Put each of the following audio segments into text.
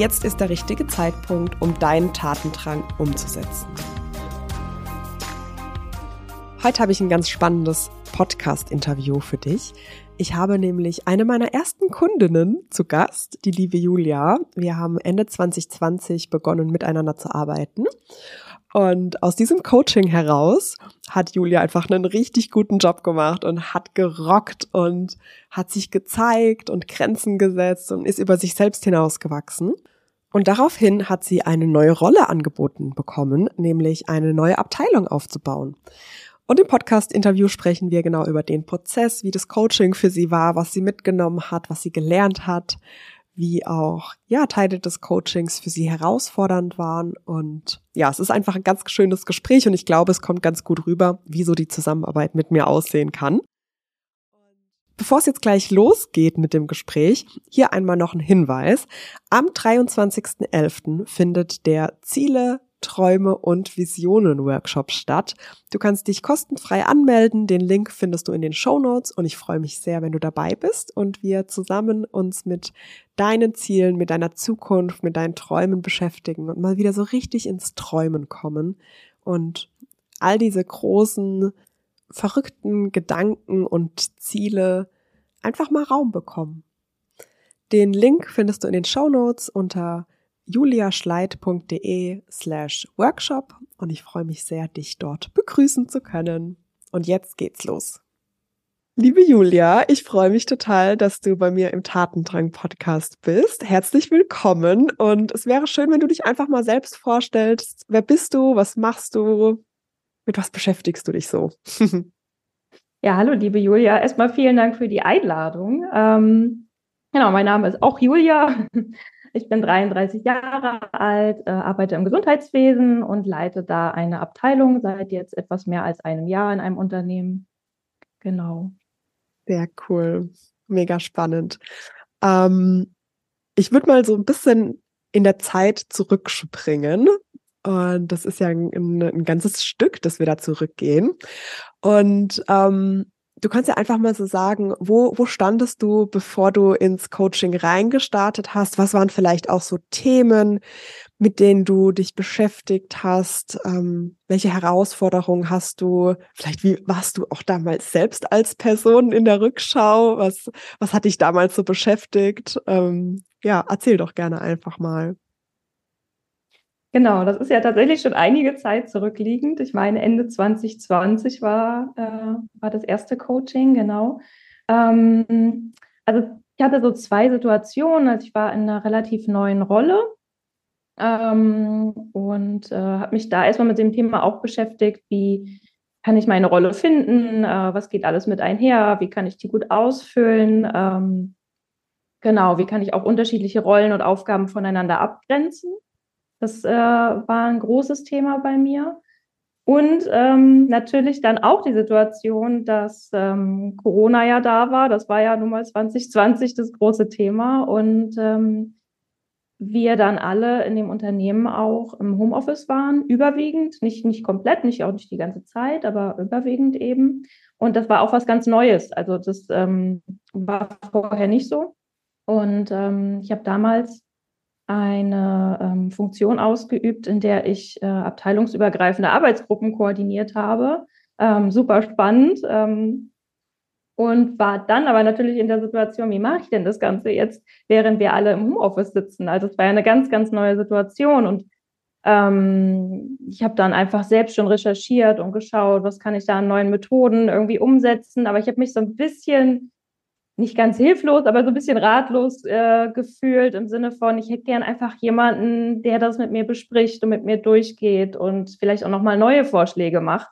Jetzt ist der richtige Zeitpunkt, um deinen Tatendrang umzusetzen. Heute habe ich ein ganz spannendes Podcast-Interview für dich. Ich habe nämlich eine meiner ersten Kundinnen zu Gast, die liebe Julia. Wir haben Ende 2020 begonnen, miteinander zu arbeiten. Und aus diesem Coaching heraus hat Julia einfach einen richtig guten Job gemacht und hat gerockt und hat sich gezeigt und Grenzen gesetzt und ist über sich selbst hinausgewachsen. Und daraufhin hat sie eine neue Rolle angeboten bekommen, nämlich eine neue Abteilung aufzubauen. Und im Podcast-Interview sprechen wir genau über den Prozess, wie das Coaching für sie war, was sie mitgenommen hat, was sie gelernt hat, wie auch, ja, Teile des Coachings für sie herausfordernd waren. Und ja, es ist einfach ein ganz schönes Gespräch und ich glaube, es kommt ganz gut rüber, wie so die Zusammenarbeit mit mir aussehen kann. Bevor es jetzt gleich losgeht mit dem Gespräch, hier einmal noch ein Hinweis. Am 23.11. findet der Ziele Träume und Visionen Workshop statt. Du kannst dich kostenfrei anmelden. Den Link findest du in den Show Notes und ich freue mich sehr, wenn du dabei bist und wir zusammen uns mit deinen Zielen, mit deiner Zukunft, mit deinen Träumen beschäftigen und mal wieder so richtig ins Träumen kommen und all diese großen, verrückten Gedanken und Ziele einfach mal Raum bekommen. Den Link findest du in den Show Notes unter juliaschleit.de slash workshop und ich freue mich sehr, dich dort begrüßen zu können. Und jetzt geht's los. Liebe Julia, ich freue mich total, dass du bei mir im Tatendrang Podcast bist. Herzlich willkommen und es wäre schön, wenn du dich einfach mal selbst vorstellst. Wer bist du? Was machst du? Mit was beschäftigst du dich so? ja, hallo, liebe Julia. Erstmal vielen Dank für die Einladung. Ähm, genau, mein Name ist auch Julia. Ich bin 33 Jahre alt, äh, arbeite im Gesundheitswesen und leite da eine Abteilung seit jetzt etwas mehr als einem Jahr in einem Unternehmen. Genau. Sehr cool. Mega spannend. Ähm, ich würde mal so ein bisschen in der Zeit zurückspringen. Und das ist ja ein, ein ganzes Stück, dass wir da zurückgehen. Und ähm, Du kannst ja einfach mal so sagen, wo, wo standest du, bevor du ins Coaching reingestartet hast? Was waren vielleicht auch so Themen, mit denen du dich beschäftigt hast? Ähm, welche Herausforderungen hast du? Vielleicht wie warst du auch damals selbst als Person in der Rückschau? Was, was hat dich damals so beschäftigt? Ähm, ja, erzähl doch gerne einfach mal. Genau, das ist ja tatsächlich schon einige Zeit zurückliegend. Ich meine, Ende 2020 war, äh, war das erste Coaching, genau. Ähm, also ich hatte so zwei Situationen. Also ich war in einer relativ neuen Rolle ähm, und äh, habe mich da erstmal mit dem Thema auch beschäftigt, wie kann ich meine Rolle finden, äh, was geht alles mit einher, wie kann ich die gut ausfüllen. Ähm, genau, wie kann ich auch unterschiedliche Rollen und Aufgaben voneinander abgrenzen. Das äh, war ein großes Thema bei mir. Und ähm, natürlich dann auch die Situation, dass ähm, Corona ja da war. Das war ja nun mal 2020 das große Thema. Und ähm, wir dann alle in dem Unternehmen auch im Homeoffice waren, überwiegend, nicht, nicht komplett, nicht auch nicht die ganze Zeit, aber überwiegend eben. Und das war auch was ganz Neues. Also das ähm, war vorher nicht so. Und ähm, ich habe damals eine ähm, Funktion ausgeübt, in der ich äh, abteilungsübergreifende Arbeitsgruppen koordiniert habe. Ähm, super spannend. Ähm, und war dann aber natürlich in der Situation, wie mache ich denn das Ganze jetzt, während wir alle im Homeoffice sitzen? Also es war ja eine ganz, ganz neue Situation. Und ähm, ich habe dann einfach selbst schon recherchiert und geschaut, was kann ich da an neuen Methoden irgendwie umsetzen. Aber ich habe mich so ein bisschen nicht ganz hilflos, aber so ein bisschen ratlos äh, gefühlt im Sinne von, ich hätte gern einfach jemanden, der das mit mir bespricht und mit mir durchgeht und vielleicht auch nochmal neue Vorschläge macht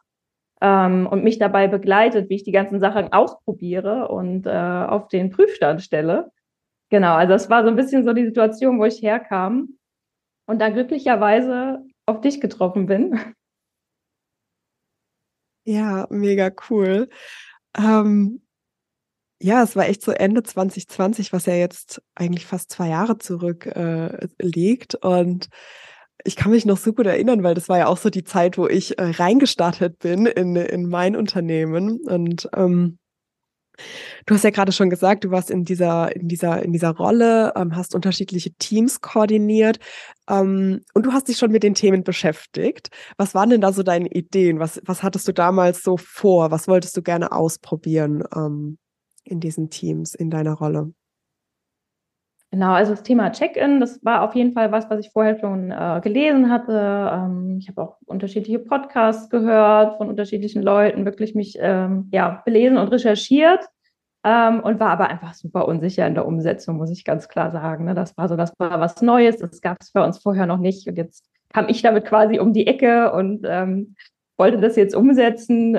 ähm, und mich dabei begleitet, wie ich die ganzen Sachen ausprobiere und äh, auf den Prüfstand stelle. Genau, also das war so ein bisschen so die Situation, wo ich herkam. Und da glücklicherweise auf dich getroffen bin. Ja, mega cool. Ähm, ja, es war echt so Ende 2020, was ja jetzt eigentlich fast zwei Jahre zurück äh, liegt. Und ich kann mich noch super gut erinnern, weil das war ja auch so die Zeit, wo ich äh, reingestartet bin in, in mein Unternehmen. Und ähm, du hast ja gerade schon gesagt, du warst in dieser, in dieser, in dieser Rolle, ähm, hast unterschiedliche Teams koordiniert ähm, und du hast dich schon mit den Themen beschäftigt. Was waren denn da so deine Ideen? Was, was hattest du damals so vor? Was wolltest du gerne ausprobieren? Ähm, in diesen Teams, in deiner Rolle? Genau, also das Thema Check-in, das war auf jeden Fall was, was ich vorher schon äh, gelesen hatte. Ähm, ich habe auch unterschiedliche Podcasts gehört von unterschiedlichen Leuten, wirklich mich ähm, ja, belesen und recherchiert ähm, und war aber einfach super unsicher in der Umsetzung, muss ich ganz klar sagen. Ne? Das war so, das war was Neues, das gab es bei uns vorher noch nicht und jetzt kam ich damit quasi um die Ecke und ähm, wollte das jetzt umsetzen.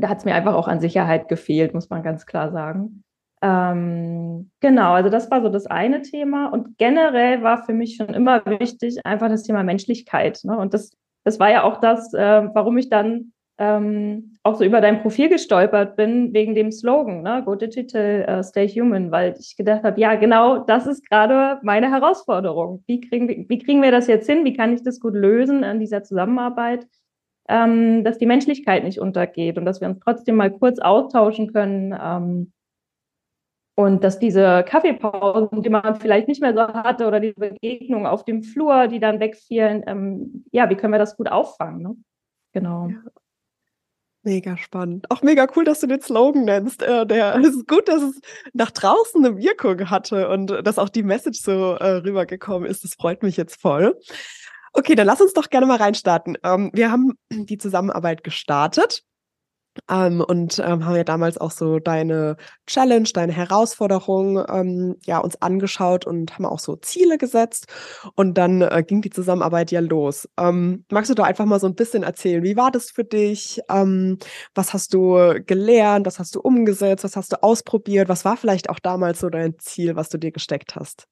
Da hat es mir einfach auch an Sicherheit gefehlt, muss man ganz klar sagen. Ähm, genau, also das war so das eine Thema. Und generell war für mich schon immer wichtig einfach das Thema Menschlichkeit. Ne? Und das, das war ja auch das, äh, warum ich dann ähm, auch so über dein Profil gestolpert bin, wegen dem Slogan, ne? Go Digital, uh, Stay Human, weil ich gedacht habe, ja, genau das ist gerade meine Herausforderung. Wie kriegen, wir, wie kriegen wir das jetzt hin? Wie kann ich das gut lösen in dieser Zusammenarbeit? Ähm, dass die Menschlichkeit nicht untergeht und dass wir uns trotzdem mal kurz austauschen können. Ähm, und dass diese Kaffeepausen, die man vielleicht nicht mehr so hatte, oder die Begegnungen auf dem Flur, die dann wegfielen, ähm, ja, wie können wir das gut auffangen? Ne? Genau. Ja. Mega spannend. Auch mega cool, dass du den Slogan nennst. Äh, der ist gut, dass es nach draußen eine Wirkung hatte und dass auch die Message so äh, rübergekommen ist. Das freut mich jetzt voll. Okay, dann lass uns doch gerne mal reinstarten. Ähm, wir haben die Zusammenarbeit gestartet. Ähm, und ähm, haben ja damals auch so deine Challenge, deine Herausforderung ähm, ja uns angeschaut und haben auch so Ziele gesetzt und dann äh, ging die Zusammenarbeit ja los. Ähm, magst du da einfach mal so ein bisschen erzählen, wie war das für dich? Ähm, was hast du gelernt? Was hast du umgesetzt? Was hast du ausprobiert? Was war vielleicht auch damals so dein Ziel, was du dir gesteckt hast?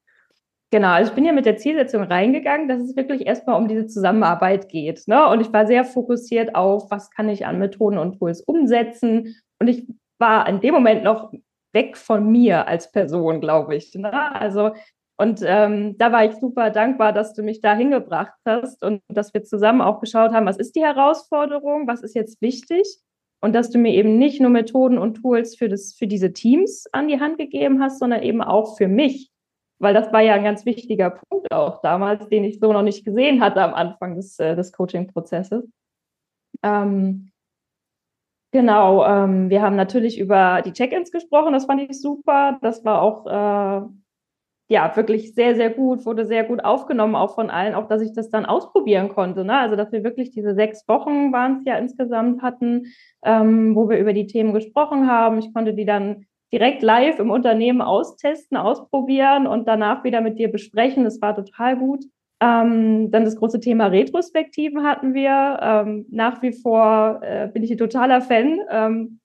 Genau, also ich bin ja mit der Zielsetzung reingegangen, dass es wirklich erstmal um diese Zusammenarbeit geht. Ne? Und ich war sehr fokussiert auf, was kann ich an Methoden und Tools umsetzen. Und ich war in dem Moment noch weg von mir als Person, glaube ich. Ne? Also, und ähm, da war ich super dankbar, dass du mich da hingebracht hast und dass wir zusammen auch geschaut haben, was ist die Herausforderung, was ist jetzt wichtig. Und dass du mir eben nicht nur Methoden und Tools für, das, für diese Teams an die Hand gegeben hast, sondern eben auch für mich weil das war ja ein ganz wichtiger Punkt auch damals, den ich so noch nicht gesehen hatte am Anfang des, äh, des Coaching-Prozesses. Ähm, genau, ähm, wir haben natürlich über die Check-ins gesprochen, das fand ich super. Das war auch äh, ja wirklich sehr, sehr gut, wurde sehr gut aufgenommen, auch von allen, auch dass ich das dann ausprobieren konnte. Ne? Also, dass wir wirklich diese sechs Wochen waren es ja insgesamt hatten, ähm, wo wir über die Themen gesprochen haben. Ich konnte die dann direkt live im Unternehmen austesten, ausprobieren und danach wieder mit dir besprechen. Das war total gut. Ähm, dann das große Thema Retrospektiven hatten wir. Ähm, nach wie vor äh, bin ich ein totaler Fan. Ähm,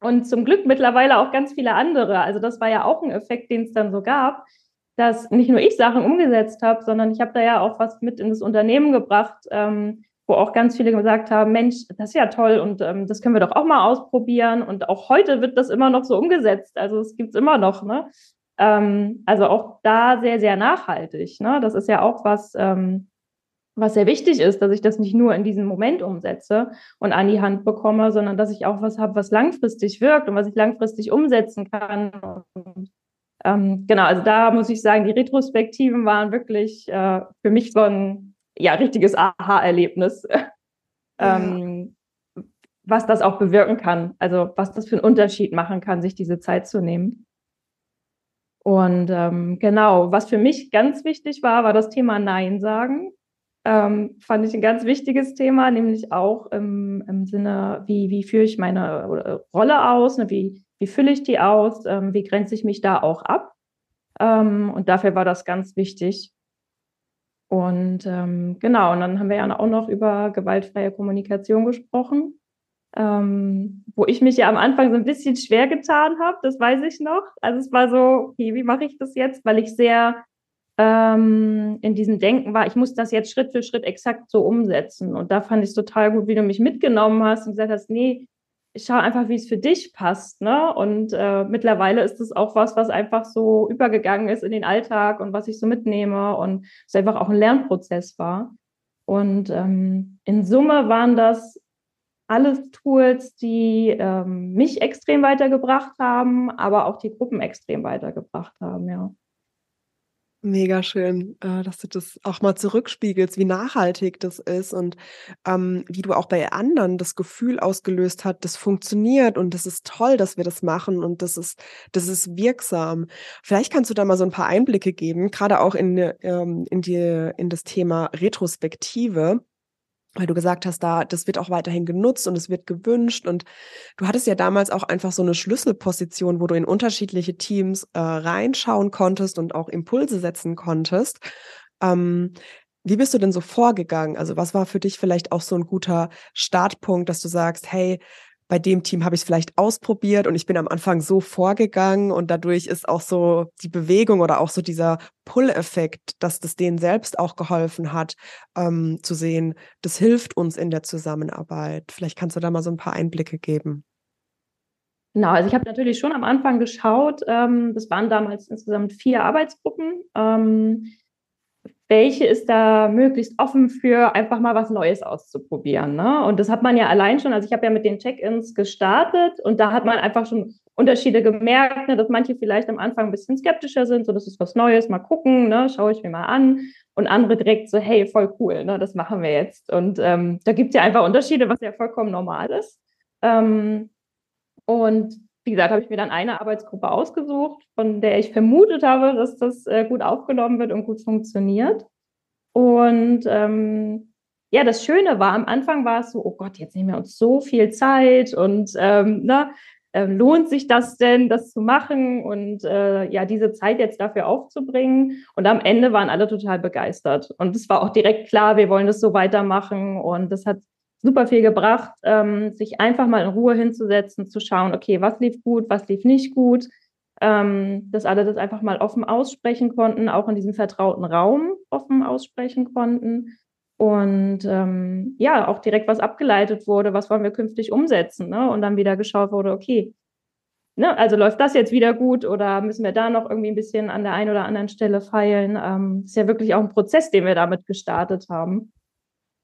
und zum Glück mittlerweile auch ganz viele andere. Also das war ja auch ein Effekt, den es dann so gab, dass nicht nur ich Sachen umgesetzt habe, sondern ich habe da ja auch was mit in das Unternehmen gebracht, ähm, wo auch ganz viele gesagt haben, Mensch, das ist ja toll und ähm, das können wir doch auch mal ausprobieren. Und auch heute wird das immer noch so umgesetzt. Also es gibt es immer noch. Ne? Ähm, also auch da sehr, sehr nachhaltig. Ne? Das ist ja auch was, ähm, was sehr wichtig ist, dass ich das nicht nur in diesem Moment umsetze und an die Hand bekomme, sondern dass ich auch was habe, was langfristig wirkt und was ich langfristig umsetzen kann. Und, ähm, genau, also da muss ich sagen, die Retrospektiven waren wirklich äh, für mich so ein ja, richtiges Aha-Erlebnis, ähm, was das auch bewirken kann. Also was das für einen Unterschied machen kann, sich diese Zeit zu nehmen. Und ähm, genau, was für mich ganz wichtig war, war das Thema Nein sagen. Ähm, fand ich ein ganz wichtiges Thema, nämlich auch im, im Sinne, wie, wie führe ich meine Rolle aus, ne? wie, wie fülle ich die aus, ähm, wie grenze ich mich da auch ab. Ähm, und dafür war das ganz wichtig. Und ähm, genau, und dann haben wir ja auch noch über gewaltfreie Kommunikation gesprochen, ähm, wo ich mich ja am Anfang so ein bisschen schwer getan habe, das weiß ich noch. Also es war so, okay, wie mache ich das jetzt? Weil ich sehr ähm, in diesem Denken war, ich muss das jetzt Schritt für Schritt exakt so umsetzen. Und da fand ich es total gut, wie du mich mitgenommen hast und gesagt hast, nee, ich schaue einfach, wie es für dich passt. Ne? Und äh, mittlerweile ist es auch was, was einfach so übergegangen ist in den Alltag und was ich so mitnehme und es einfach auch ein Lernprozess war. Und ähm, in Summe waren das alles Tools, die ähm, mich extrem weitergebracht haben, aber auch die Gruppen extrem weitergebracht haben, ja. Mega schön, äh, dass du das auch mal zurückspiegelst, wie nachhaltig das ist und ähm, wie du auch bei anderen das Gefühl ausgelöst hast, das funktioniert und das ist toll, dass wir das machen und das ist, das ist wirksam. Vielleicht kannst du da mal so ein paar Einblicke geben, gerade auch in, ähm, in, die, in das Thema Retrospektive weil du gesagt hast, da, das wird auch weiterhin genutzt und es wird gewünscht. Und du hattest ja damals auch einfach so eine Schlüsselposition, wo du in unterschiedliche Teams äh, reinschauen konntest und auch Impulse setzen konntest. Ähm, wie bist du denn so vorgegangen? Also was war für dich vielleicht auch so ein guter Startpunkt, dass du sagst, hey, bei dem Team habe ich es vielleicht ausprobiert und ich bin am Anfang so vorgegangen und dadurch ist auch so die Bewegung oder auch so dieser Pull-Effekt, dass das denen selbst auch geholfen hat, ähm, zu sehen, das hilft uns in der Zusammenarbeit. Vielleicht kannst du da mal so ein paar Einblicke geben. Genau, also ich habe natürlich schon am Anfang geschaut, ähm, das waren damals insgesamt vier Arbeitsgruppen. Ähm, welche ist da möglichst offen für einfach mal was Neues auszuprobieren. Ne? Und das hat man ja allein schon, also ich habe ja mit den Check-ins gestartet und da hat man einfach schon Unterschiede gemerkt, ne, dass manche vielleicht am Anfang ein bisschen skeptischer sind, so das ist was Neues, mal gucken, ne, schaue ich mir mal an. Und andere direkt so, hey, voll cool, ne, das machen wir jetzt. Und ähm, da gibt es ja einfach Unterschiede, was ja vollkommen normal ist. Ähm, und wie gesagt, habe ich mir dann eine Arbeitsgruppe ausgesucht, von der ich vermutet habe, dass das äh, gut aufgenommen wird und gut funktioniert. Und ähm, ja, das Schöne war, am Anfang war es so, oh Gott, jetzt nehmen wir uns so viel Zeit und ähm, na, äh, lohnt sich das denn, das zu machen und äh, ja, diese Zeit jetzt dafür aufzubringen. Und am Ende waren alle total begeistert. Und es war auch direkt klar, wir wollen das so weitermachen. Und das hat super viel gebracht, ähm, sich einfach mal in Ruhe hinzusetzen, zu schauen, okay, was lief gut, was lief nicht gut, ähm, dass alle das einfach mal offen aussprechen konnten, auch in diesem vertrauten Raum offen aussprechen konnten. Und ähm, ja, auch direkt was abgeleitet wurde, was wollen wir künftig umsetzen. Ne? Und dann wieder geschaut wurde, okay, ne, also läuft das jetzt wieder gut oder müssen wir da noch irgendwie ein bisschen an der einen oder anderen Stelle feilen? Ähm, ist ja wirklich auch ein Prozess, den wir damit gestartet haben.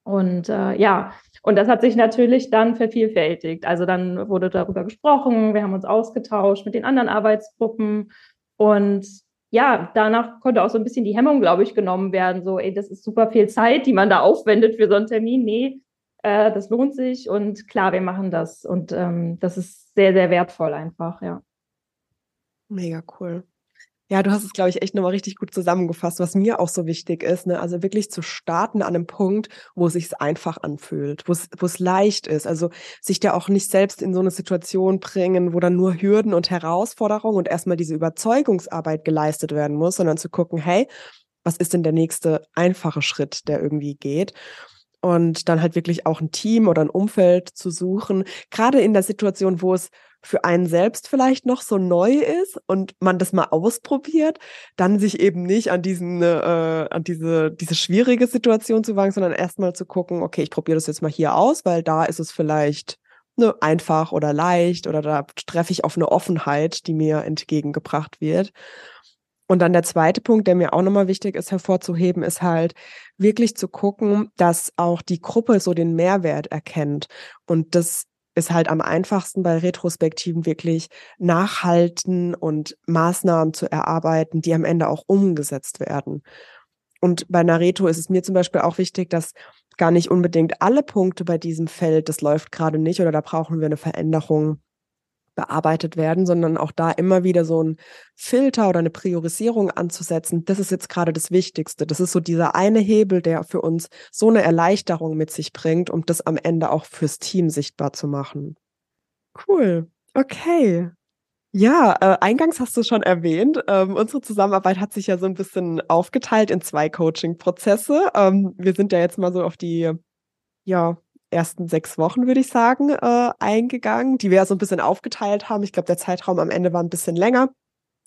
Und äh, ja, und das hat sich natürlich dann vervielfältigt. Also dann wurde darüber gesprochen, wir haben uns ausgetauscht mit den anderen Arbeitsgruppen und ja, danach konnte auch so ein bisschen die Hemmung, glaube ich, genommen werden. So, ey, das ist super viel Zeit, die man da aufwendet für so einen Termin. Nee, äh, das lohnt sich und klar, wir machen das. Und ähm, das ist sehr, sehr wertvoll einfach, ja. Mega cool. Ja, du hast es, glaube ich, echt nochmal richtig gut zusammengefasst, was mir auch so wichtig ist. Ne? Also wirklich zu starten an einem Punkt, wo es sich einfach anfühlt, wo es, wo es leicht ist. Also sich da auch nicht selbst in so eine Situation bringen, wo dann nur Hürden und Herausforderungen und erstmal diese Überzeugungsarbeit geleistet werden muss, sondern zu gucken, hey, was ist denn der nächste einfache Schritt, der irgendwie geht? Und dann halt wirklich auch ein Team oder ein Umfeld zu suchen, gerade in der Situation, wo es für einen selbst vielleicht noch so neu ist und man das mal ausprobiert, dann sich eben nicht an diesen, äh, an diese, diese schwierige Situation zu wagen, sondern erstmal zu gucken, okay, ich probiere das jetzt mal hier aus, weil da ist es vielleicht ne, einfach oder leicht oder da treffe ich auf eine Offenheit, die mir entgegengebracht wird. Und dann der zweite Punkt, der mir auch nochmal wichtig ist hervorzuheben, ist halt wirklich zu gucken, dass auch die Gruppe so den Mehrwert erkennt und das ist halt am einfachsten bei Retrospektiven wirklich nachhalten und Maßnahmen zu erarbeiten, die am Ende auch umgesetzt werden. Und bei Nareto ist es mir zum Beispiel auch wichtig, dass gar nicht unbedingt alle Punkte bei diesem Feld, das läuft gerade nicht oder da brauchen wir eine Veränderung, bearbeitet werden, sondern auch da immer wieder so ein Filter oder eine Priorisierung anzusetzen. Das ist jetzt gerade das Wichtigste. Das ist so dieser eine Hebel, der für uns so eine Erleichterung mit sich bringt, um das am Ende auch fürs Team sichtbar zu machen. Cool. Okay. Ja, äh, eingangs hast du schon erwähnt, ähm, unsere Zusammenarbeit hat sich ja so ein bisschen aufgeteilt in zwei Coaching-Prozesse. Ähm, wir sind ja jetzt mal so auf die ja, ersten sechs Wochen, würde ich sagen, äh, eingegangen, die wir so ein bisschen aufgeteilt haben. Ich glaube, der Zeitraum am Ende war ein bisschen länger.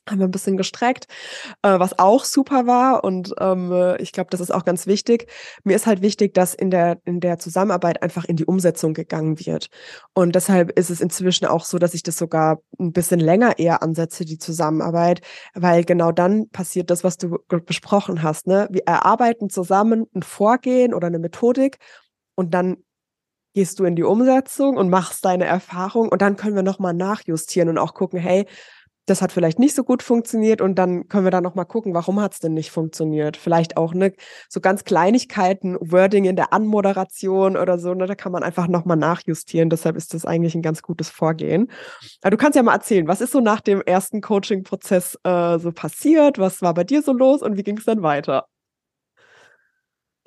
haben wir ein bisschen gestreckt, äh, was auch super war. Und ähm, ich glaube, das ist auch ganz wichtig. Mir ist halt wichtig, dass in der, in der Zusammenarbeit einfach in die Umsetzung gegangen wird. Und deshalb ist es inzwischen auch so, dass ich das sogar ein bisschen länger eher ansetze, die Zusammenarbeit, weil genau dann passiert das, was du besprochen hast. Ne? Wir erarbeiten zusammen ein Vorgehen oder eine Methodik und dann gehst du in die Umsetzung und machst deine Erfahrung und dann können wir nochmal nachjustieren und auch gucken, hey, das hat vielleicht nicht so gut funktioniert und dann können wir da noch mal gucken, warum hat es denn nicht funktioniert? Vielleicht auch ne, so ganz Kleinigkeiten, Wording in der Anmoderation oder so, ne, da kann man einfach noch mal nachjustieren. Deshalb ist das eigentlich ein ganz gutes Vorgehen. Aber du kannst ja mal erzählen, was ist so nach dem ersten Coaching-Prozess äh, so passiert? Was war bei dir so los und wie ging es dann weiter?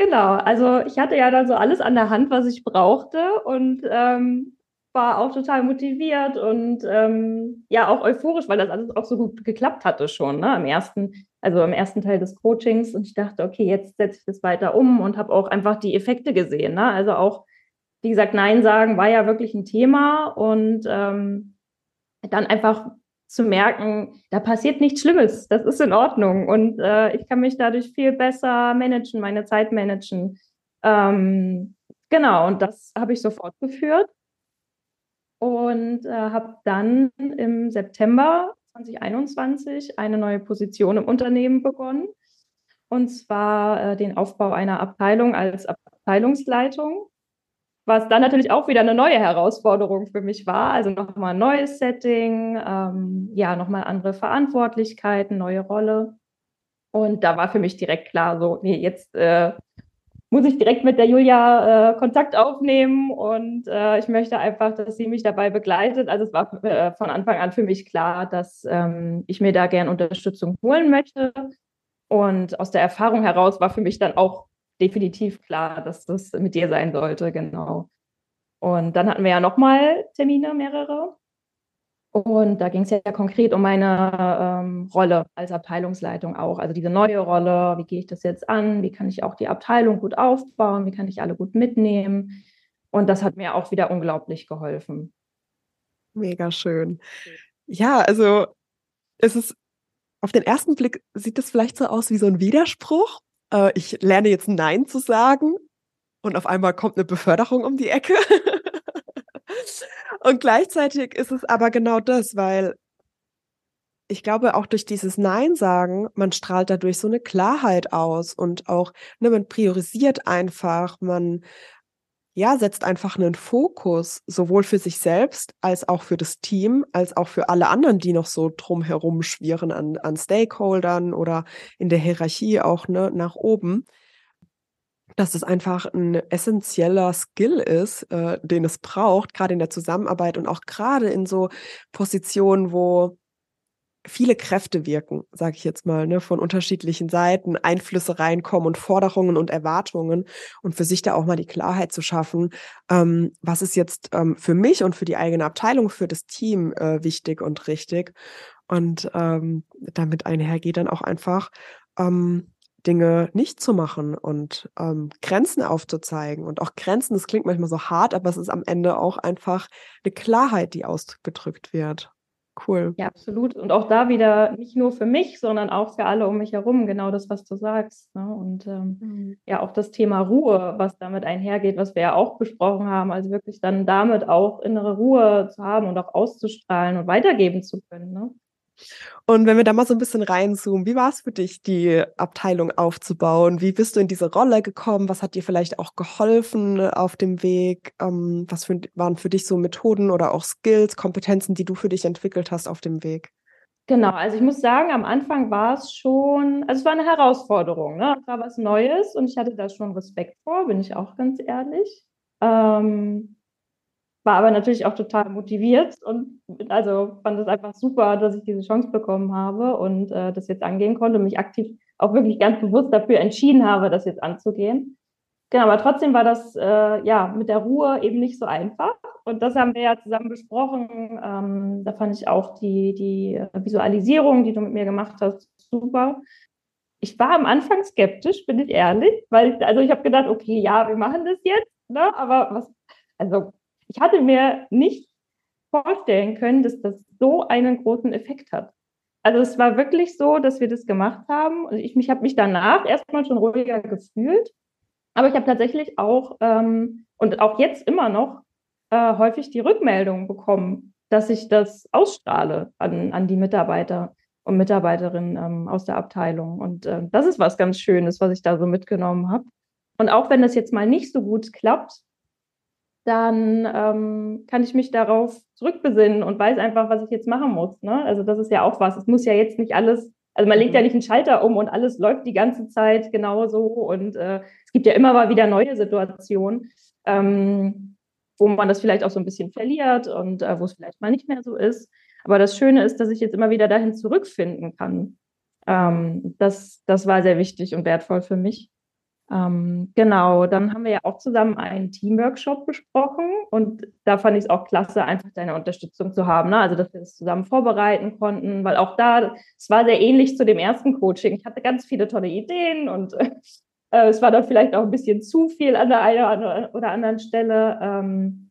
Genau, also ich hatte ja dann so alles an der Hand, was ich brauchte und ähm, war auch total motiviert und ähm, ja auch euphorisch, weil das alles auch so gut geklappt hatte schon, ne? Am ersten, also im ersten Teil des Coachings. Und ich dachte, okay, jetzt setze ich das weiter um und habe auch einfach die Effekte gesehen. Ne? Also auch, wie gesagt, Nein sagen war ja wirklich ein Thema und ähm, dann einfach zu merken, da passiert nichts Schlimmes, das ist in Ordnung und äh, ich kann mich dadurch viel besser managen, meine Zeit managen. Ähm, genau, und das habe ich so fortgeführt und äh, habe dann im September 2021 eine neue Position im Unternehmen begonnen. Und zwar äh, den Aufbau einer Abteilung als Abteilungsleitung, was dann natürlich auch wieder eine neue Herausforderung für mich war. Also nochmal ein neues Setting, ähm, ja, nochmal andere Verantwortlichkeiten, neue Rolle. Und da war für mich direkt klar, so, nee, jetzt äh, muss ich direkt mit der Julia äh, Kontakt aufnehmen und äh, ich möchte einfach, dass sie mich dabei begleitet. Also es war äh, von Anfang an für mich klar, dass ähm, ich mir da gern Unterstützung holen möchte. Und aus der Erfahrung heraus war für mich dann auch definitiv klar, dass das mit dir sein sollte, genau. Und dann hatten wir ja nochmal Termine, mehrere. Und da ging es ja konkret um meine ähm, Rolle als Abteilungsleitung auch. Also diese neue Rolle, wie gehe ich das jetzt an? Wie kann ich auch die Abteilung gut aufbauen? Wie kann ich alle gut mitnehmen? Und das hat mir auch wieder unglaublich geholfen. Mega schön. Ja, also es ist auf den ersten Blick sieht es vielleicht so aus wie so ein Widerspruch. Äh, ich lerne jetzt Nein zu sagen und auf einmal kommt eine Beförderung um die Ecke. Und gleichzeitig ist es aber genau das, weil ich glaube, auch durch dieses Nein sagen, man strahlt dadurch so eine Klarheit aus und auch, ne, man priorisiert einfach, man ja, setzt einfach einen Fokus, sowohl für sich selbst als auch für das Team, als auch für alle anderen, die noch so drumherum schwirren an, an Stakeholdern oder in der Hierarchie auch ne, nach oben. Dass es einfach ein essentieller Skill ist, äh, den es braucht, gerade in der Zusammenarbeit und auch gerade in so Positionen, wo viele Kräfte wirken, sage ich jetzt mal, ne, von unterschiedlichen Seiten, Einflüsse reinkommen und Forderungen und Erwartungen und für sich da auch mal die Klarheit zu schaffen, ähm, was ist jetzt ähm, für mich und für die eigene Abteilung, für das Team äh, wichtig und richtig. Und ähm, damit einhergeht dann auch einfach, ähm, Dinge nicht zu machen und ähm, Grenzen aufzuzeigen. Und auch Grenzen, das klingt manchmal so hart, aber es ist am Ende auch einfach eine Klarheit, die ausgedrückt wird. Cool. Ja, absolut. Und auch da wieder nicht nur für mich, sondern auch für alle um mich herum, genau das, was du sagst. Ne? Und ähm, mhm. ja, auch das Thema Ruhe, was damit einhergeht, was wir ja auch besprochen haben, also wirklich dann damit auch innere Ruhe zu haben und auch auszustrahlen und weitergeben zu können. Ne? Und wenn wir da mal so ein bisschen reinzoomen, wie war es für dich, die Abteilung aufzubauen? Wie bist du in diese Rolle gekommen? Was hat dir vielleicht auch geholfen auf dem Weg? Ähm, was für, waren für dich so Methoden oder auch Skills, Kompetenzen, die du für dich entwickelt hast auf dem Weg? Genau, also ich muss sagen, am Anfang war es schon, also es war eine Herausforderung, ne? Es war was Neues und ich hatte da schon Respekt vor, bin ich auch ganz ehrlich. Ähm, war aber natürlich auch total motiviert und also fand es einfach super, dass ich diese Chance bekommen habe und äh, das jetzt angehen konnte und mich aktiv auch wirklich ganz bewusst dafür entschieden habe, das jetzt anzugehen. Genau, aber trotzdem war das äh, ja mit der Ruhe eben nicht so einfach. Und das haben wir ja zusammen besprochen. Ähm, da fand ich auch die, die Visualisierung, die du mit mir gemacht hast, super. Ich war am Anfang skeptisch, bin ich ehrlich, weil ich, also ich habe gedacht, okay, ja, wir machen das jetzt, ne? aber was, also ich hatte mir nicht vorstellen können, dass das so einen großen Effekt hat. Also es war wirklich so, dass wir das gemacht haben. Und ich mich habe mich danach erstmal schon ruhiger gefühlt. Aber ich habe tatsächlich auch ähm, und auch jetzt immer noch äh, häufig die Rückmeldung bekommen, dass ich das ausstrahle an, an die Mitarbeiter und Mitarbeiterinnen ähm, aus der Abteilung. Und äh, das ist was ganz Schönes, was ich da so mitgenommen habe. Und auch wenn das jetzt mal nicht so gut klappt, dann ähm, kann ich mich darauf zurückbesinnen und weiß einfach, was ich jetzt machen muss. Ne? Also das ist ja auch was. Es muss ja jetzt nicht alles, also man legt ja mhm. nicht einen Schalter um und alles läuft die ganze Zeit genauso. Und äh, es gibt ja immer mal wieder neue Situationen, ähm, wo man das vielleicht auch so ein bisschen verliert und äh, wo es vielleicht mal nicht mehr so ist. Aber das Schöne ist, dass ich jetzt immer wieder dahin zurückfinden kann. Ähm, das, das war sehr wichtig und wertvoll für mich. Ähm, genau, dann haben wir ja auch zusammen einen Teamworkshop besprochen und da fand ich es auch klasse, einfach deine Unterstützung zu haben. Ne? Also, dass wir das zusammen vorbereiten konnten, weil auch da, es war sehr ähnlich zu dem ersten Coaching. Ich hatte ganz viele tolle Ideen und äh, es war dann vielleicht auch ein bisschen zu viel an der einen oder anderen Stelle. Ähm,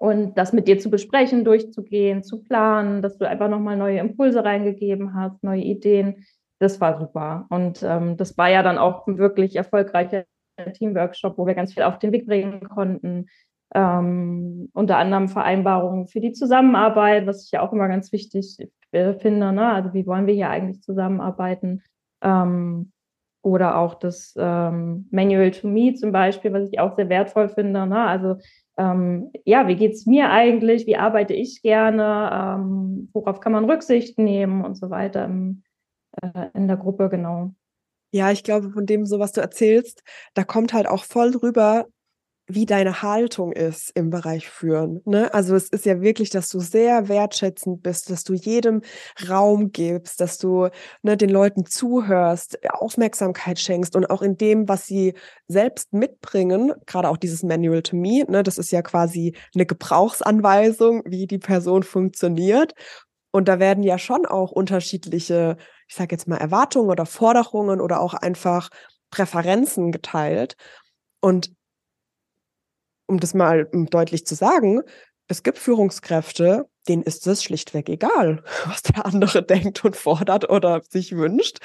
und das mit dir zu besprechen, durchzugehen, zu planen, dass du einfach nochmal neue Impulse reingegeben hast, neue Ideen das war super. Und ähm, das war ja dann auch ein wirklich erfolgreicher Teamworkshop, wo wir ganz viel auf den Weg bringen konnten. Ähm, unter anderem Vereinbarungen für die Zusammenarbeit, was ich ja auch immer ganz wichtig äh, finde. Ne? Also wie wollen wir hier eigentlich zusammenarbeiten? Ähm, oder auch das ähm, Manual to Me zum Beispiel, was ich auch sehr wertvoll finde. Ne? Also ähm, ja, wie geht es mir eigentlich? Wie arbeite ich gerne? Ähm, worauf kann man Rücksicht nehmen und so weiter im, äh, in der Gruppe, genau. Ja, ich glaube, von dem, so was du erzählst, da kommt halt auch voll drüber, wie deine Haltung ist im Bereich Führen. Ne? Also es ist ja wirklich, dass du sehr wertschätzend bist, dass du jedem Raum gibst, dass du ne, den Leuten zuhörst, Aufmerksamkeit schenkst und auch in dem, was sie selbst mitbringen, gerade auch dieses Manual to Me, ne, das ist ja quasi eine Gebrauchsanweisung, wie die Person funktioniert. Und da werden ja schon auch unterschiedliche ich sage jetzt mal, Erwartungen oder Forderungen oder auch einfach Präferenzen geteilt. Und um das mal deutlich zu sagen, es gibt Führungskräfte, denen ist es schlichtweg egal, was der andere denkt und fordert oder sich wünscht.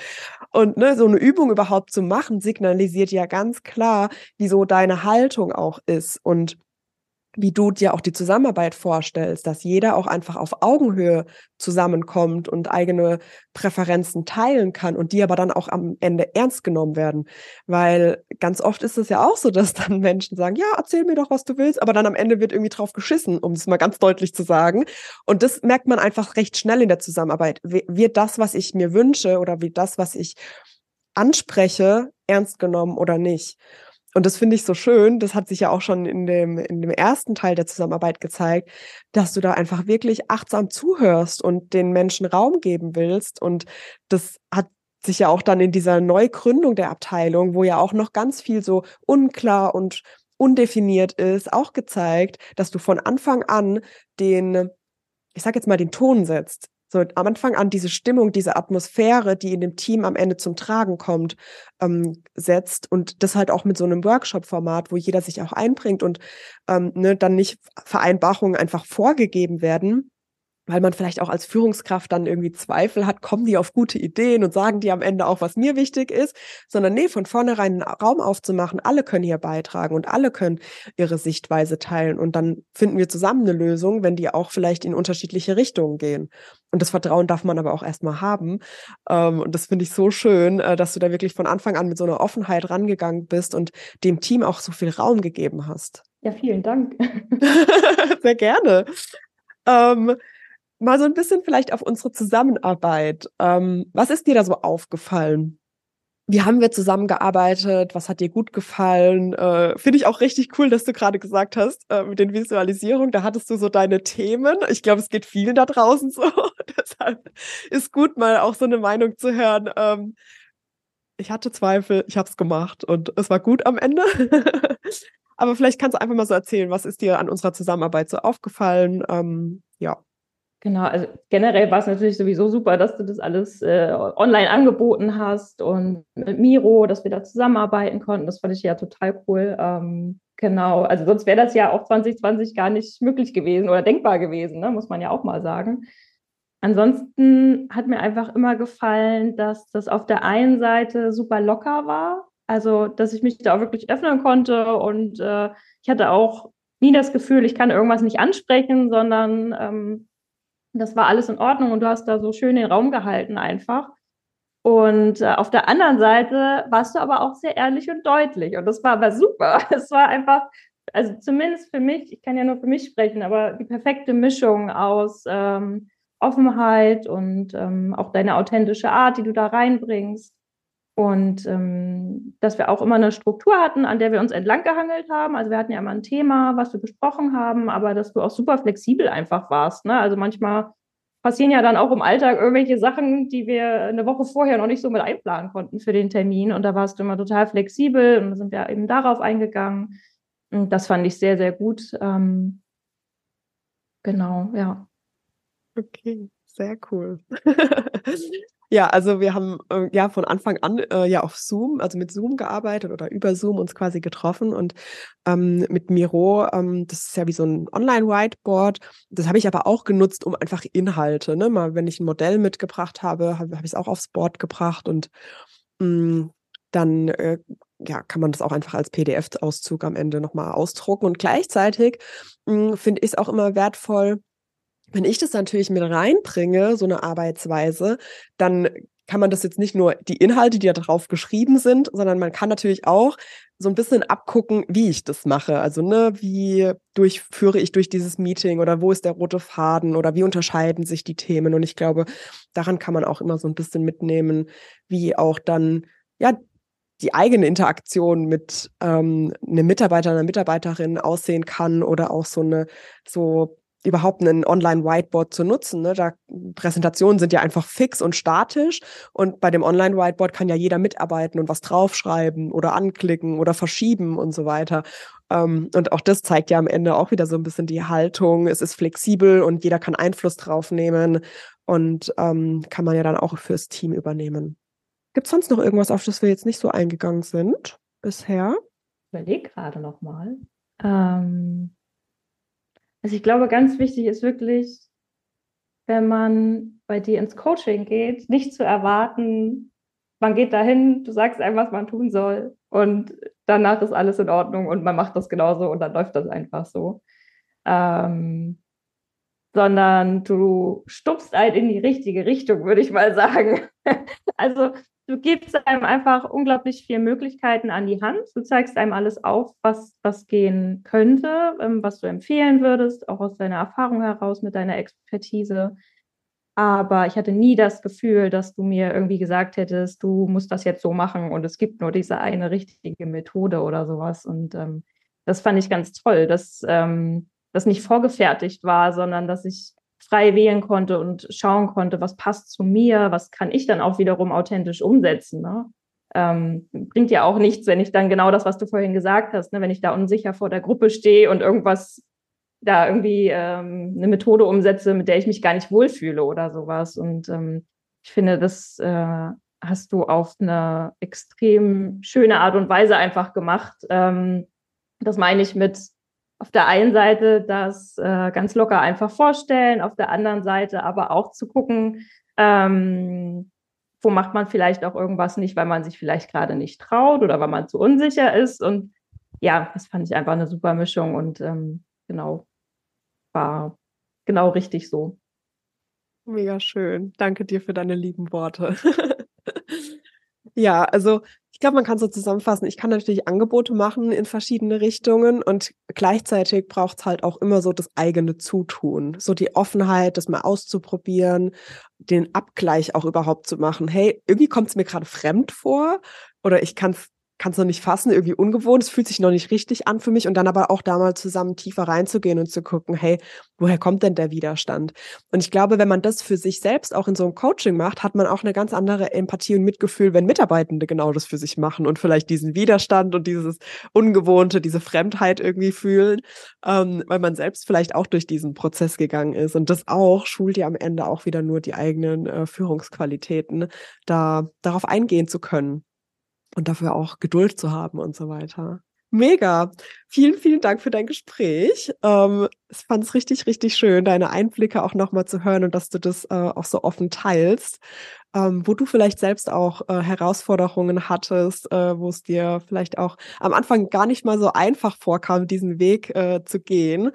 Und ne, so eine Übung überhaupt zu machen, signalisiert ja ganz klar, wieso deine Haltung auch ist. Und wie du dir auch die Zusammenarbeit vorstellst, dass jeder auch einfach auf Augenhöhe zusammenkommt und eigene Präferenzen teilen kann und die aber dann auch am Ende ernst genommen werden. Weil ganz oft ist es ja auch so, dass dann Menschen sagen, ja, erzähl mir doch, was du willst, aber dann am Ende wird irgendwie drauf geschissen, um es mal ganz deutlich zu sagen. Und das merkt man einfach recht schnell in der Zusammenarbeit. Wird das, was ich mir wünsche oder wie das, was ich anspreche, ernst genommen oder nicht? Und das finde ich so schön. Das hat sich ja auch schon in dem, in dem ersten Teil der Zusammenarbeit gezeigt, dass du da einfach wirklich achtsam zuhörst und den Menschen Raum geben willst. Und das hat sich ja auch dann in dieser Neugründung der Abteilung, wo ja auch noch ganz viel so unklar und undefiniert ist, auch gezeigt, dass du von Anfang an den, ich sag jetzt mal, den Ton setzt so am Anfang an diese Stimmung, diese Atmosphäre, die in dem Team am Ende zum Tragen kommt, ähm, setzt und das halt auch mit so einem Workshop-Format, wo jeder sich auch einbringt und ähm, ne, dann nicht Vereinbarungen einfach vorgegeben werden, weil man vielleicht auch als Führungskraft dann irgendwie Zweifel hat, kommen die auf gute Ideen und sagen die am Ende auch, was mir wichtig ist, sondern nee, von vornherein einen Raum aufzumachen, alle können hier beitragen und alle können ihre Sichtweise teilen und dann finden wir zusammen eine Lösung, wenn die auch vielleicht in unterschiedliche Richtungen gehen. Und das Vertrauen darf man aber auch erstmal haben. Ähm, und das finde ich so schön, äh, dass du da wirklich von Anfang an mit so einer Offenheit rangegangen bist und dem Team auch so viel Raum gegeben hast. Ja, vielen Dank. Sehr gerne. Ähm, mal so ein bisschen vielleicht auf unsere Zusammenarbeit. Ähm, was ist dir da so aufgefallen? Wie haben wir zusammengearbeitet? Was hat dir gut gefallen? Äh, Finde ich auch richtig cool, dass du gerade gesagt hast, äh, mit den Visualisierungen, da hattest du so deine Themen. Ich glaube, es geht vielen da draußen so. Deshalb ist gut, mal auch so eine Meinung zu hören. Ähm, ich hatte Zweifel, ich habe es gemacht und es war gut am Ende. Aber vielleicht kannst du einfach mal so erzählen, was ist dir an unserer Zusammenarbeit so aufgefallen? Ähm, ja. Genau, also generell war es natürlich sowieso super, dass du das alles äh, online angeboten hast und mit Miro, dass wir da zusammenarbeiten konnten. Das fand ich ja total cool. Ähm, genau, also sonst wäre das ja auch 2020 gar nicht möglich gewesen oder denkbar gewesen, ne? muss man ja auch mal sagen. ansonsten hat mir einfach immer gefallen, dass das auf der einen Seite super locker war, also dass ich mich da auch wirklich öffnen konnte und äh, ich hatte auch nie das Gefühl, ich kann irgendwas nicht ansprechen, sondern ähm, das war alles in Ordnung und du hast da so schön den Raum gehalten einfach. Und äh, auf der anderen Seite warst du aber auch sehr ehrlich und deutlich. Und das war aber super. Es war einfach, also zumindest für mich, ich kann ja nur für mich sprechen, aber die perfekte Mischung aus ähm, Offenheit und ähm, auch deine authentische Art, die du da reinbringst. Und ähm, dass wir auch immer eine Struktur hatten, an der wir uns entlang gehangelt haben. Also wir hatten ja immer ein Thema, was wir besprochen haben, aber dass du auch super flexibel einfach warst. Ne? Also manchmal passieren ja dann auch im Alltag irgendwelche Sachen, die wir eine Woche vorher noch nicht so mit einplanen konnten für den Termin. Und da warst du immer total flexibel und sind wir eben darauf eingegangen. Und das fand ich sehr, sehr gut. Ähm, genau, ja. Okay, sehr cool. Ja, also wir haben äh, ja von Anfang an äh, ja auf Zoom, also mit Zoom gearbeitet oder über Zoom uns quasi getroffen und ähm, mit Miro, ähm, das ist ja wie so ein Online-Whiteboard. Das habe ich aber auch genutzt, um einfach Inhalte, ne? Mal, wenn ich ein Modell mitgebracht habe, habe hab ich es auch aufs Board gebracht und mh, mm, dann äh, ja, kann man das auch einfach als PDF-Auszug am Ende nochmal ausdrucken. Und gleichzeitig mm, finde ich es auch immer wertvoll, wenn ich das natürlich mit reinbringe, so eine Arbeitsweise, dann kann man das jetzt nicht nur die Inhalte, die da drauf geschrieben sind, sondern man kann natürlich auch so ein bisschen abgucken, wie ich das mache. Also, ne, wie durchführe ich durch dieses Meeting oder wo ist der rote Faden oder wie unterscheiden sich die Themen? Und ich glaube, daran kann man auch immer so ein bisschen mitnehmen, wie auch dann, ja, die eigene Interaktion mit ähm, einem Mitarbeiter, einer Mitarbeiterin aussehen kann oder auch so eine, so überhaupt ein Online-Whiteboard zu nutzen. Ne? Da Präsentationen sind ja einfach fix und statisch und bei dem Online-Whiteboard kann ja jeder mitarbeiten und was draufschreiben oder anklicken oder verschieben und so weiter. Ähm, und auch das zeigt ja am Ende auch wieder so ein bisschen die Haltung. Es ist flexibel und jeder kann Einfluss drauf nehmen und ähm, kann man ja dann auch fürs Team übernehmen. Gibt es sonst noch irgendwas, auf das wir jetzt nicht so eingegangen sind bisher? Ich überlege gerade noch mal. Ähm also ich glaube, ganz wichtig ist wirklich, wenn man bei dir ins Coaching geht, nicht zu erwarten, man geht dahin, du sagst einem, was man tun soll und danach ist alles in Ordnung und man macht das genauso und dann läuft das einfach so. Ähm, sondern du stupst halt in die richtige Richtung, würde ich mal sagen. also du gibst einem einfach unglaublich viele Möglichkeiten an die Hand. Du zeigst einem alles auf, was, was gehen könnte, ähm, was du empfehlen würdest, auch aus deiner Erfahrung heraus mit deiner Expertise. Aber ich hatte nie das Gefühl, dass du mir irgendwie gesagt hättest, du musst das jetzt so machen und es gibt nur diese eine richtige Methode oder sowas. Und ähm, das fand ich ganz toll, dass ähm, das nicht vorgefertigt war, sondern dass ich frei wählen konnte und schauen konnte, was passt zu mir, was kann ich dann auch wiederum authentisch umsetzen. Ne? Ähm, bringt ja auch nichts, wenn ich dann genau das, was du vorhin gesagt hast, ne? wenn ich da unsicher vor der Gruppe stehe und irgendwas da irgendwie ähm, eine Methode umsetze, mit der ich mich gar nicht wohlfühle oder sowas. Und ähm, ich finde, das äh, hast du auf eine extrem schöne Art und Weise einfach gemacht. Ähm, das meine ich mit, auf der einen Seite das äh, ganz locker einfach vorstellen, auf der anderen Seite aber auch zu gucken, ähm, wo macht man vielleicht auch irgendwas nicht, weil man sich vielleicht gerade nicht traut oder weil man zu unsicher ist. Und ja, das fand ich einfach eine super Mischung und ähm, genau, war genau richtig so. Mega schön. Danke dir für deine lieben Worte. ja, also ich glaube, man kann so zusammenfassen, ich kann natürlich Angebote machen in verschiedene Richtungen und gleichzeitig braucht es halt auch immer so das eigene Zutun, so die Offenheit, das mal auszuprobieren, den Abgleich auch überhaupt zu machen. Hey, irgendwie kommt es mir gerade fremd vor oder ich kann es kann es noch nicht fassen, irgendwie ungewohnt, es fühlt sich noch nicht richtig an für mich und dann aber auch da mal zusammen tiefer reinzugehen und zu gucken, hey, woher kommt denn der Widerstand? Und ich glaube, wenn man das für sich selbst auch in so einem Coaching macht, hat man auch eine ganz andere Empathie und Mitgefühl, wenn Mitarbeitende genau das für sich machen und vielleicht diesen Widerstand und dieses Ungewohnte, diese Fremdheit irgendwie fühlen, ähm, weil man selbst vielleicht auch durch diesen Prozess gegangen ist. Und das auch schult ja am Ende auch wieder nur die eigenen äh, Führungsqualitäten, da darauf eingehen zu können und dafür auch Geduld zu haben und so weiter. Mega. Vielen, vielen Dank für dein Gespräch. Ähm, ich fand es richtig, richtig schön, deine Einblicke auch nochmal zu hören und dass du das äh, auch so offen teilst. Ähm, wo du vielleicht selbst auch äh, Herausforderungen hattest, äh, wo es dir vielleicht auch am Anfang gar nicht mal so einfach vorkam, diesen Weg äh, zu gehen.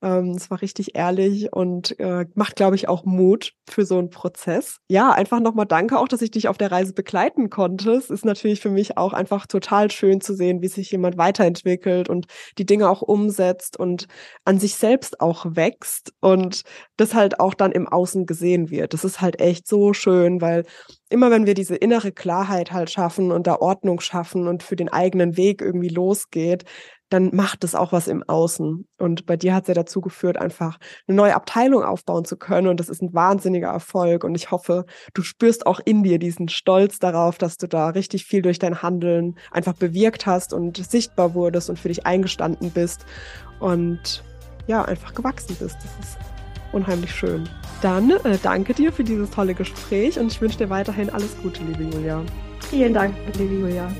Ähm, es war richtig ehrlich und äh, macht, glaube ich, auch Mut für so einen Prozess. Ja, einfach nochmal danke auch, dass ich dich auf der Reise begleiten konnte. Es ist natürlich für mich auch einfach total schön zu sehen, wie sich jemand weiterentwickelt und die Dinge auch umsetzt und an sich selbst auch wächst und das halt auch dann im Außen gesehen wird. Das ist halt echt so schön, weil immer wenn wir diese innere Klarheit halt schaffen und da Ordnung schaffen und für den eigenen Weg irgendwie losgeht, dann macht es auch was im Außen. Und bei dir hat es ja dazu geführt, einfach eine neue Abteilung aufbauen zu können. Und das ist ein wahnsinniger Erfolg. Und ich hoffe, du spürst auch in dir diesen Stolz darauf, dass du da richtig viel durch dein Handeln einfach bewirkt hast und sichtbar wurdest und für dich eingestanden bist und ja, einfach gewachsen bist. Das ist unheimlich schön. Dann äh, danke dir für dieses tolle Gespräch und ich wünsche dir weiterhin alles Gute, liebe Julia. Vielen Dank, liebe Julia.